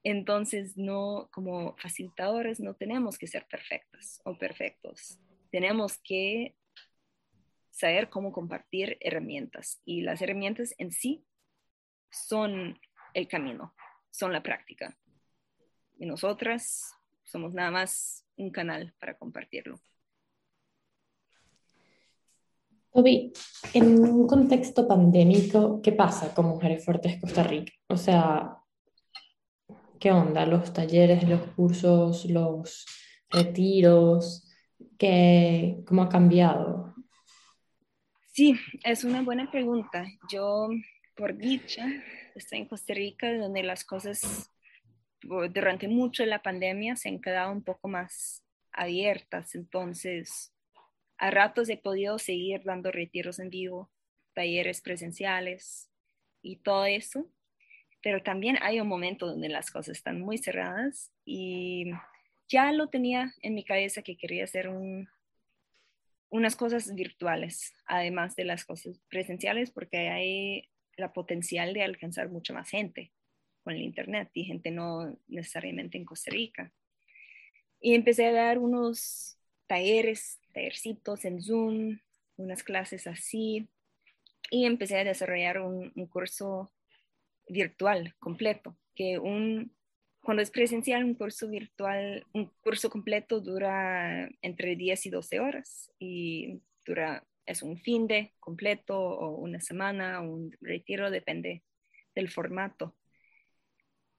Speaker 2: Entonces, no, como facilitadores, no tenemos que ser perfectos o perfectos. Tenemos que saber cómo compartir herramientas y las herramientas en sí son el camino, son la práctica. Y nosotras somos nada más un canal para compartirlo.
Speaker 1: Toby, en un contexto pandémico, ¿qué pasa con Mujeres Fuertes Costa Rica? O sea, ¿qué onda? Los talleres, los cursos, los retiros, ¿qué, ¿cómo ha cambiado?
Speaker 2: Sí, es una buena pregunta. Yo, por dicha, estoy en Costa Rica, donde las cosas durante mucho la pandemia se han quedado un poco más abiertas. Entonces, a ratos he podido seguir dando retiros en vivo, talleres presenciales y todo eso. Pero también hay un momento donde las cosas están muy cerradas y ya lo tenía en mi cabeza que quería hacer un, unas cosas virtuales, además de las cosas presenciales, porque hay la potencial de alcanzar mucha más gente con el Internet y gente no necesariamente en Costa Rica. Y empecé a dar unos talleres, tallercitos en Zoom, unas clases así, y empecé a desarrollar un, un curso virtual completo, que un, cuando es presencial, un curso virtual, un curso completo dura entre 10 y 12 horas y dura, es un fin de completo o una semana o un retiro, depende del formato.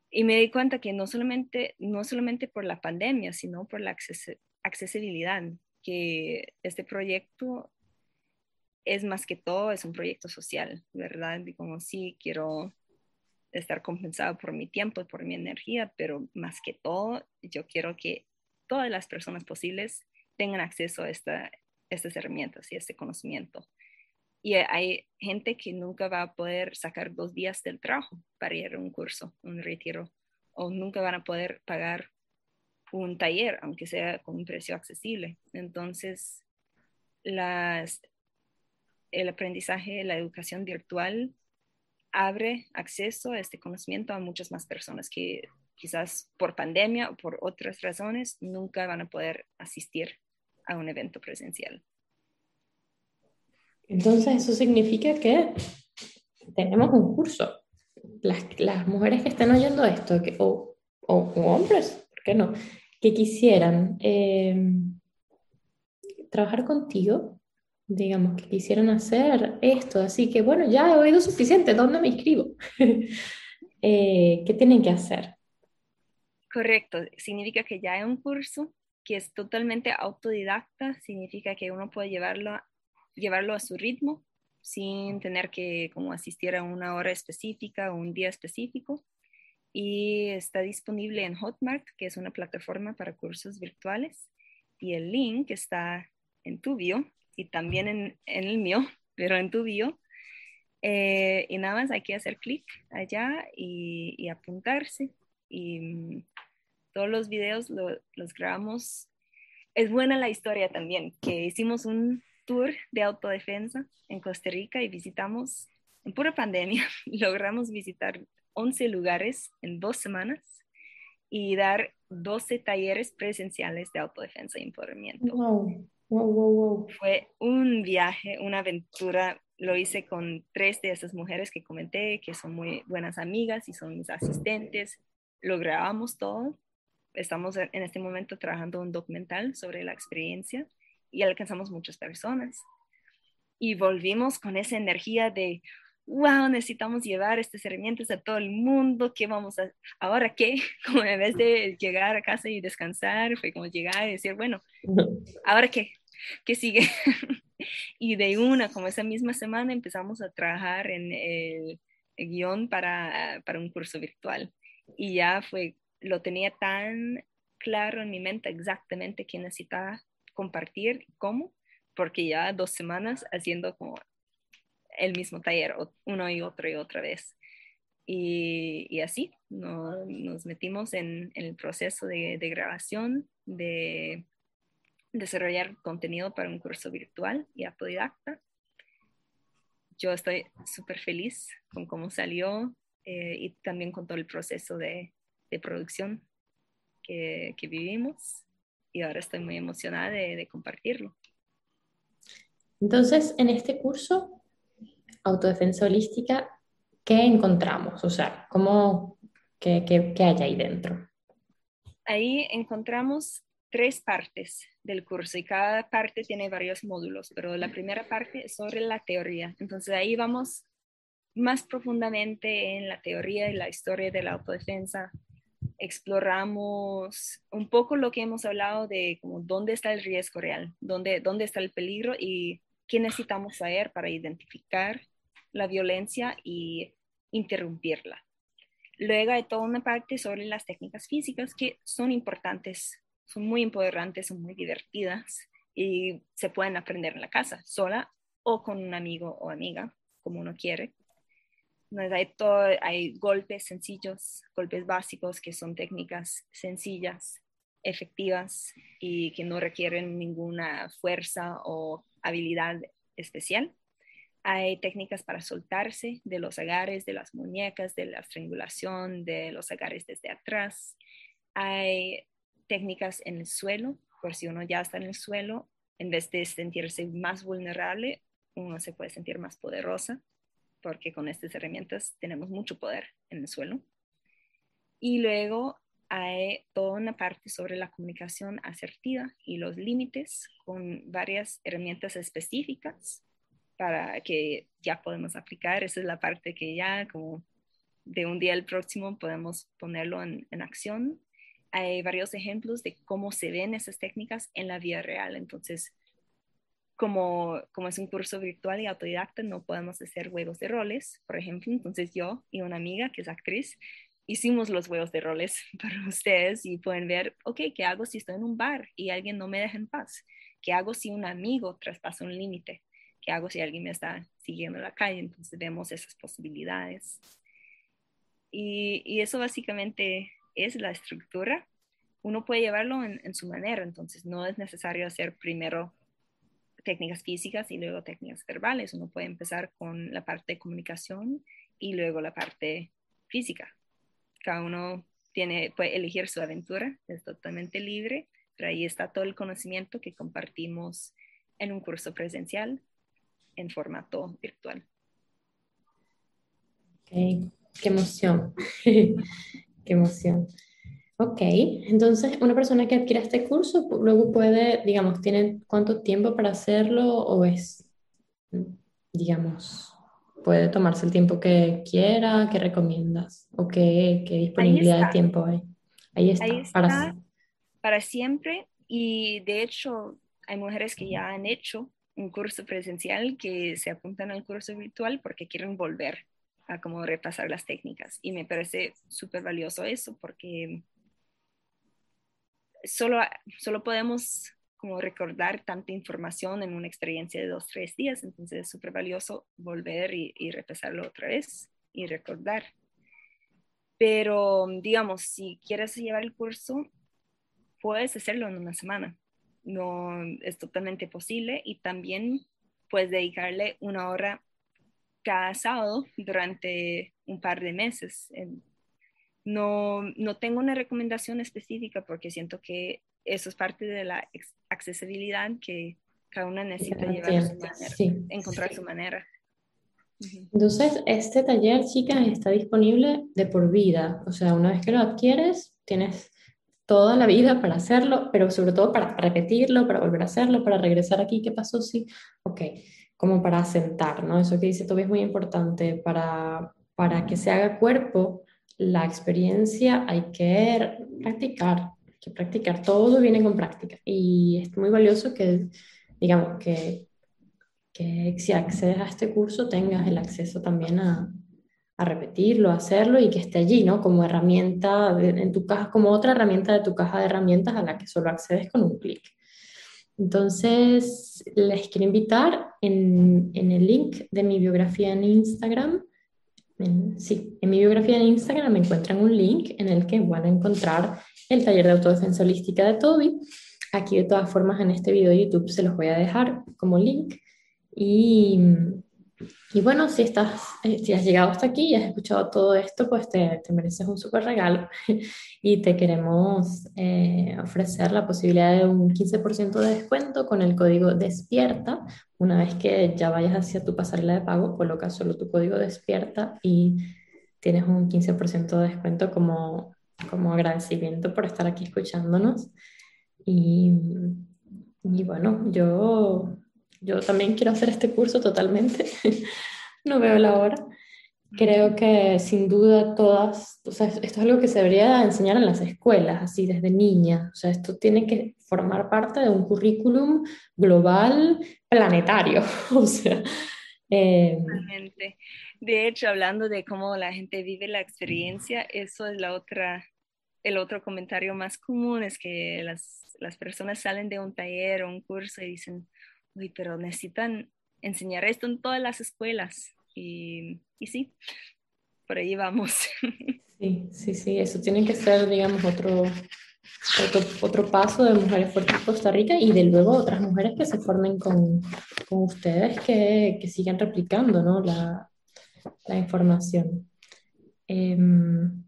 Speaker 2: Y me di cuenta que no solamente, no solamente por la pandemia, sino por la accesibilidad, que este proyecto es más que todo, es un proyecto social, ¿verdad? Y como sí, quiero estar compensado por mi tiempo y por mi energía, pero más que todo, yo quiero que todas las personas posibles tengan acceso a esta, estas herramientas y este conocimiento. Y hay gente que nunca va a poder sacar dos días del trabajo para ir a un curso, un retiro, o nunca van a poder pagar un taller, aunque sea con un precio accesible. Entonces, el aprendizaje, la educación virtual abre acceso a este conocimiento a muchas más personas que quizás por pandemia o por otras razones nunca van a poder asistir a un evento presencial.
Speaker 1: Entonces eso significa que tenemos un curso. Las, las mujeres que están oyendo esto, que, o, o, hombres, ¿por qué no? Que quisieran eh, trabajar contigo, digamos, que quisieran hacer esto. Así que bueno, ya he oído suficiente, ¿dónde me inscribo? Eh, ¿Qué tienen que hacer?
Speaker 2: Correcto, significa que ya hay un curso que es totalmente autodidacta, significa que uno puede llevarlo, llevarlo a su ritmo sin tener que como asistir a una hora específica o un día específico. Y está disponible en Hotmart, que es una plataforma para cursos virtuales. Y el link está en tu bio y también en, el mío, pero en tu bio. Eh, y nada más hay que hacer clic allá y, apuntarse. Y mm, todos los videos los grabamos. Es buena la historia también, que hicimos un tour de autodefensa en Costa Rica y visitamos, en pura pandemia, logramos visitar 11 lugares en dos semanas y dar 12 talleres presenciales de autodefensa y empoderamiento. Fue un viaje, una aventura. Lo hice con tres de esas mujeres que comenté, que son muy buenas amigas y son mis asistentes. Lo grabamos todo. Estamos en este momento trabajando un documental sobre la experiencia y alcanzamos muchas personas. Y volvimos con esa energía de, wow, necesitamos llevar estas herramientas a todo el mundo, ¿qué vamos a, ahora qué? Como en vez de llegar a casa y descansar, fue como llegar y decir, bueno, ¿ahora qué? ¿Qué sigue? y de una, como esa misma semana, empezamos a trabajar en el, guion para, para un curso virtual. Y ya fue, lo tenía tan claro en mi mente exactamente qué necesitaba compartir, cómo, porque ya dos semanas haciendo como el mismo taller, uno y otro y otra vez. Y, así nos metimos en, el proceso de, grabación, de desarrollar contenido para un curso virtual y autodidacta. Yo estoy súper feliz con cómo salió eh, y también con todo el proceso de, producción que, vivimos y ahora estoy muy emocionada de, de compartirlo.
Speaker 1: Entonces, en este curso, autodefensa holística, ¿qué encontramos? O sea, ¿cómo, qué, qué, qué hay ahí dentro?
Speaker 2: Ahí encontramos tres partes del curso y cada parte tiene varios módulos, pero la primera parte es sobre la teoría. Entonces ahí vamos más profundamente en la teoría y la historia de la autodefensa. Exploramos un poco lo que hemos hablado de como dónde está el riesgo real, dónde, dónde está el peligro y qué necesitamos saber para identificar la violencia y interrumpirla. Luego hay toda una parte sobre las técnicas físicas que son importantes son muy empoderantes, son muy divertidas y se pueden aprender en la casa, sola o con un amigo o amiga, como uno quiere. Hay, hay golpes sencillos, golpes básicos que son técnicas sencillas efectivas y que no requieren ninguna fuerza o habilidad especial. Hay técnicas para soltarse de los agarres, de las muñecas, de la estrangulación, de los agarres desde atrás. Hay técnicas en el suelo, por si uno ya está en el suelo, en vez de sentirse más vulnerable, uno se puede sentir más poderosa, porque con estas herramientas tenemos mucho poder en el suelo. Y luego hay toda una parte sobre la comunicación asertiva y los límites con varias herramientas específicas para que ya podemos aplicar. Esa es la parte que ya como de un día al próximo podemos ponerlo en, en acción. Hay varios ejemplos de cómo se ven esas técnicas en la vida real. Entonces, como, como es un curso virtual y autodidacta, no podemos hacer huevos de roles, por ejemplo. Entonces yo y una amiga que es actriz hicimos los huevos de roles para ustedes y pueden ver, ok, ¿qué hago si estoy en un bar y alguien no me deja en paz? ¿Qué hago si un amigo traspasa un límite? ¿Qué hago si alguien me está siguiendo en la calle? Entonces vemos esas posibilidades. Y eso básicamente es la estructura. Uno puede llevarlo en, en, su manera, entonces no es necesario hacer primero técnicas físicas y luego técnicas verbales. Uno puede empezar con la parte de comunicación y luego la parte física. Cada uno tiene, puede elegir su aventura, es totalmente libre, pero ahí está todo el conocimiento que compartimos en un curso presencial en formato virtual.
Speaker 1: Okay. Qué emoción, qué emoción. Ok, entonces una persona que adquiera este curso luego puede, digamos, ¿tiene cuánto tiempo para hacerlo o es, digamos, puede tomarse el tiempo que quiera? ¿Qué recomiendas? ¿O qué, qué disponibilidad de tiempo hay?
Speaker 2: Ahí está, Ahí está para... para siempre y de hecho hay mujeres que ya han hecho un curso presencial que se apuntan al curso virtual porque quieren volver a como repasar las técnicas. Y me parece súper valioso eso porque solo, solo podemos como recordar tanta información en una experiencia de dos, tres días. Entonces es súper valioso volver y, y repasarlo otra vez y recordar. Pero digamos, si quieres llevar el curso, puedes hacerlo en una semana no es totalmente posible y también puedes dedicarle una hora cada sábado durante un par de meses. No, no tengo una recomendación específica porque siento que eso es parte de la accesibilidad que cada una necesita llevar su manera, encontrar su manera.
Speaker 1: Entonces, este taller, chicas, está disponible de por vida. O sea, una vez que lo adquieres, tienes toda la vida para hacerlo, pero sobre todo para repetirlo, para volver a hacerlo, para regresar aquí, ¿qué pasó? Sí, ok, como para asentar, ¿no? Eso que dice Toby es muy importante, para, para que se haga cuerpo la experiencia hay que practicar, hay que practicar, todo viene con práctica y es muy valioso que, digamos, que, que si accedes a este curso tengas el acceso también a, a repetirlo, a hacerlo y que esté allí, ¿no? Como herramienta en tu caja, como otra herramienta de tu caja de herramientas a la que solo accedes con un clic. Entonces, les quiero invitar en, en, el link de mi biografía en Instagram. sí, en mi biografía en Instagram me encuentran un link en el que van a encontrar el taller de autodefensa holística de Toby. Aquí, de todas formas, en este video de YouTube se los voy a dejar como link. Y y bueno, si, estás, eh, si has llegado hasta aquí y has escuchado todo esto, pues te, te mereces un súper regalo y te queremos eh, ofrecer la posibilidad de un 15% de descuento con el código despierta. Una vez que ya vayas hacia tu pasarela de pago, colocas solo tu código despierta y tienes un 15% de descuento como, como agradecimiento por estar aquí escuchándonos. Y, y bueno, yo yo también quiero hacer este curso totalmente, no veo la hora. Creo que sin duda todas, o sea, esto es algo que se debería enseñar en las escuelas, así desde niña. O sea, esto tiene que formar parte de un currículum global planetario. o sea,
Speaker 2: eh... De hecho, hablando de cómo la gente vive la experiencia, eso es la otra, el otro comentario más común, es que las, las personas salen de un taller o un curso y dicen, uy, pero necesitan enseñar esto en todas las escuelas. Y, y sí, por ahí vamos.
Speaker 1: Sí, sí, sí, eso tiene que ser, digamos, otro, otro, otro paso de Mujeres Fuertes Costa Rica y de luego otras mujeres que se formen con, con ustedes que, que, sigan replicando ¿no? la, la información. Em,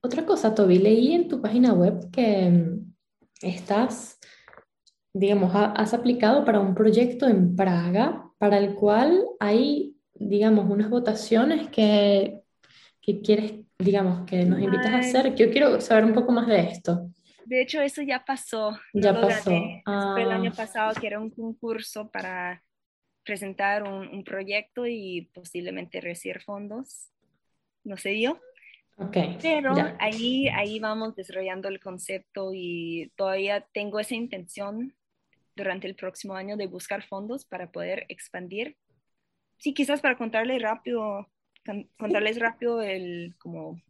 Speaker 1: otra cosa, Toby, leí en tu página web que em, estás, digamos, has aplicado para un proyecto en Praga para el cual hay, digamos, unas votaciones que, que quieres, digamos, que nos invitas a hacer. Yo quiero saber un poco más de esto.
Speaker 2: De hecho, eso ya pasó.
Speaker 1: Ya pasó.
Speaker 2: Fue el año ah. pasado que era un concurso para presentar un, proyecto y posiblemente recibir fondos. No se dio.
Speaker 1: Okay,
Speaker 2: Pero ahí, ahí vamos desarrollando el concepto y todavía tengo esa intención durante el próximo año de buscar fondos para poder expandir. Sí, quizás para contarles rápido, contarles rápido el, como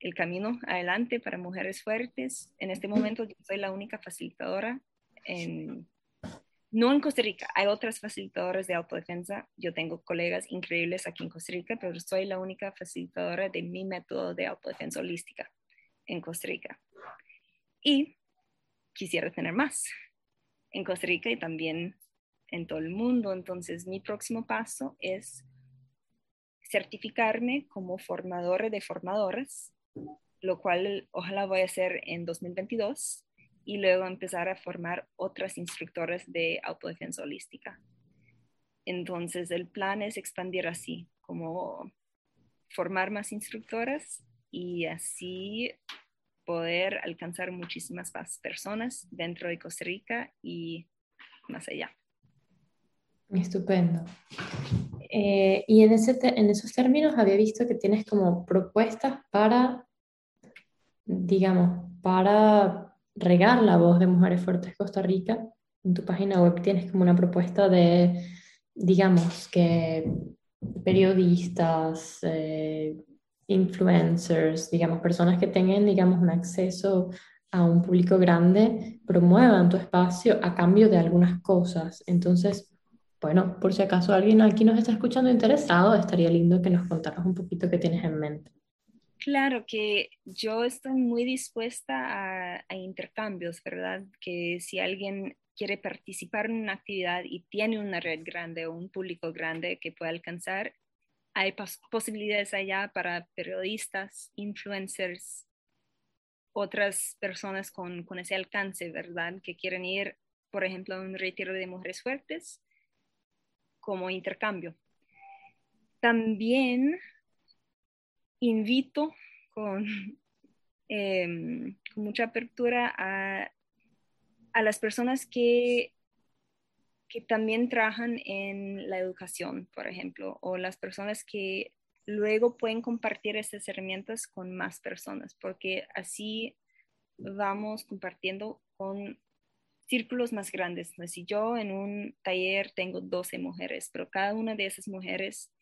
Speaker 2: el camino adelante para mujeres fuertes. En este momento yo soy la única facilitadora en, no en Costa Rica, hay otras facilitadoras de autodefensa. Yo tengo colegas increíbles aquí en Costa Rica, pero soy la única facilitadora de mi método de autodefensa holística en Costa Rica. Y quisiera tener más en Costa Rica y también en todo el mundo. Entonces, mi próximo paso es certificarme como formadora de formadoras lo cual ojalá voy a hacer en 2022 y luego empezar a formar otras instructoras de autodefensa holística. Entonces el plan es expandir así, como formar más instructoras y así poder alcanzar muchísimas más personas dentro de Costa Rica y más allá.
Speaker 1: Estupendo. Eh, y en, ese en esos términos había visto que tienes como propuestas para digamos, para regar la voz de Mujeres Fuertes Costa Rica, en tu página web tienes como una propuesta de, digamos, que periodistas, eh, influencers, digamos, personas que tengan, digamos, un acceso a un público grande, promuevan tu espacio a cambio de algunas cosas. Entonces, bueno, por si acaso alguien aquí nos está escuchando interesado, estaría lindo que nos contaras un poquito qué tienes en mente.
Speaker 2: Claro que yo estoy muy dispuesta a, intercambios, ¿verdad? Que si alguien quiere participar en una actividad y tiene una red grande o un público grande que pueda alcanzar, hay posibilidades allá para periodistas, influencers, otras personas con, con, ese alcance, ¿verdad? Que quieren ir, por ejemplo, a un retiro de mujeres fuertes como intercambio. También invito em, con, mucha apertura a, a las personas que, que también trabajan en la educación, por ejemplo, o las personas que luego pueden compartir estas herramientas con más personas, porque así vamos compartiendo con círculos más grandes. Si yo en un taller tengo 12 mujeres, pero cada una de esas mujeres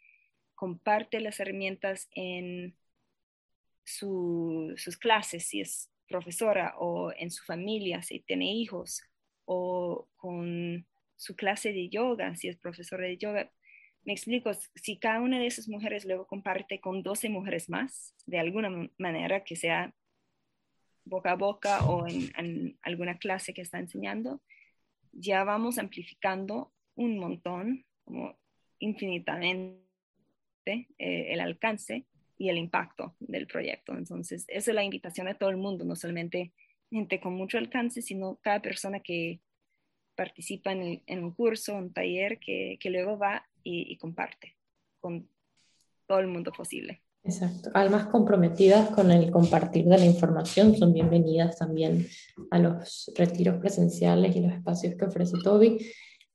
Speaker 2: comparte las herramientas en sus clases, si es profesora, o en su familia, si tiene hijos, o con su clase de yoga, si es profesora de yoga. Me explico, si cada una de esas mujeres luego comparte con 12 mujeres más, de alguna manera que sea boca a boca o en, alguna clase que está enseñando, ya vamos amplificando un montón, como infinitamente, eh, el alcance y el impacto del proyecto. Entonces, esa es la invitación a todo el mundo, no solamente gente con mucho alcance, sino cada persona que participa en, un curso, un taller, que, luego va y, comparte con todo el mundo posible.
Speaker 1: Exacto. Almas comprometidas con el compartir de la información son bienvenidas también a los retiros presenciales y los espacios que ofrece Toby.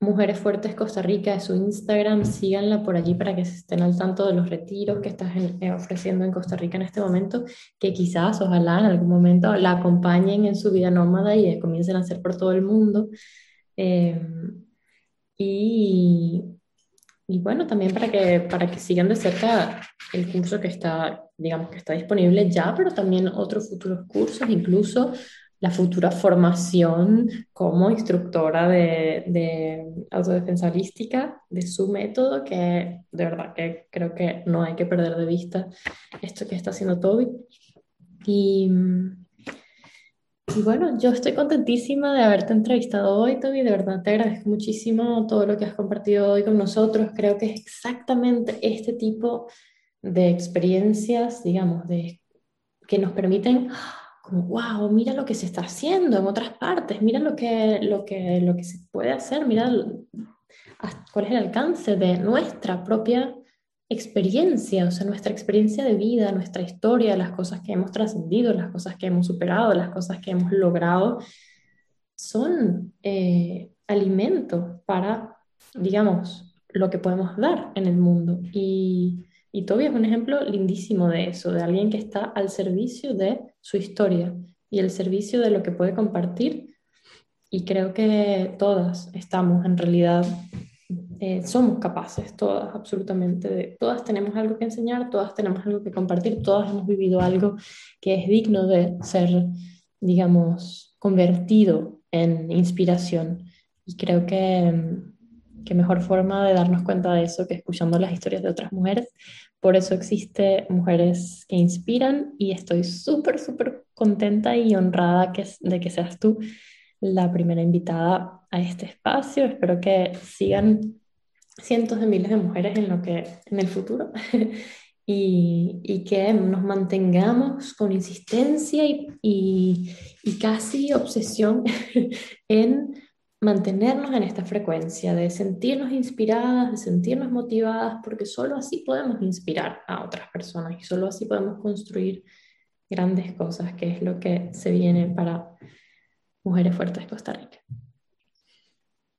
Speaker 1: Mujeres Fuertes Costa Rica es su Instagram, síganla por allí para que se estén al tanto de los retiros que estás eh, ofreciendo en Costa Rica en este momento, que quizás, ojalá en algún momento la acompañen en su vida nómada y comiencen a hacer por todo el mundo. Em, y, y, bueno, también para que, para que sigan de cerca el curso que está, digamos que está disponible ya, pero también otros futuros cursos, incluso la futura formación como instructora de, de autodefensa holística, de su método, que de verdad que creo que no hay que perder de vista esto que está haciendo Toby. Y, Y bueno, yo estoy contentísima de haberte entrevistado hoy, Toby. De verdad te agradezco muchísimo todo lo que has compartido hoy con nosotros. Creo que es exactamente este tipo de experiencias, digamos, de, que nos permiten como, wow, mira lo que se está haciendo en otras partes, mira lo que, lo que, lo que se puede hacer, mira cuál es el alcance de nuestra propia experiencia, o sea, nuestra experiencia de vida, nuestra historia, las cosas que hemos trascendido, las cosas que hemos superado, las cosas que hemos logrado, son eh, alimento para, digamos, lo que podemos dar en el mundo. Y, y Toby es un ejemplo lindísimo de eso, de alguien que está al servicio de su historia y el servicio de lo que puede compartir. Y creo que todas estamos en realidad eh, somos capaces, todas, absolutamente, todas tenemos algo que enseñar, todas tenemos algo que compartir, todas hemos vivido algo que es digno de ser, digamos, convertido en inspiración. Y creo que, que mejor forma de darnos cuenta de eso que escuchando las historias de otras mujeres. Por eso existe Mujeres que Inspiran y estoy súper, súper contenta y honrada de que seas tú la primera invitada a este espacio. Espero que sigan cientos de miles de mujeres en, lo que, en el futuro y, y que nos mantengamos con insistencia y, y, y casi obsesión en mantenernos en esta frecuencia, de sentirnos inspiradas, de sentirnos motivadas, porque solo así podemos inspirar a otras personas y solo así podemos construir grandes cosas, que es lo que se viene para Mujeres Fuertes Costa Rica.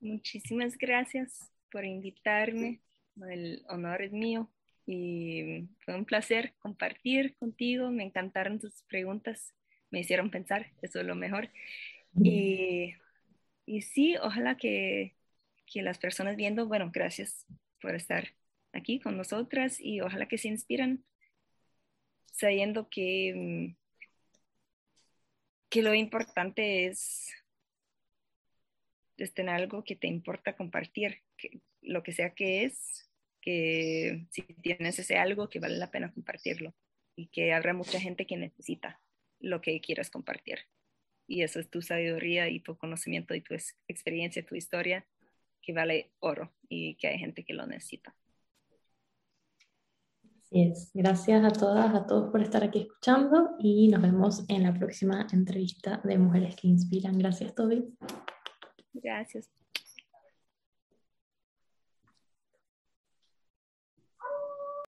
Speaker 2: Muchísimas gracias por invitarme. El honor es mío y fue un placer compartir contigo. Me encantaron tus preguntas, me hicieron pensar, eso es lo mejor. Y, y sí, ojalá que, que las personas viendo, bueno, gracias por estar aquí con nosotras y ojalá que se inspiran sabiendo que, que lo importante es es tener algo que te importa compartir, lo que sea que es, que si tienes ese algo que vale la pena compartirlo y que habrá mucha gente que necesita lo que quieras compartir. Y eso es tu sabiduría y tu conocimiento y tu experiencia, tu historia, que vale oro y que hay gente que lo necesita.
Speaker 1: Gracias a todas, a todos por estar aquí escuchando y nos vemos en la próxima entrevista de Mujeres que Inspiran. Gracias, Toby.
Speaker 2: Gracias.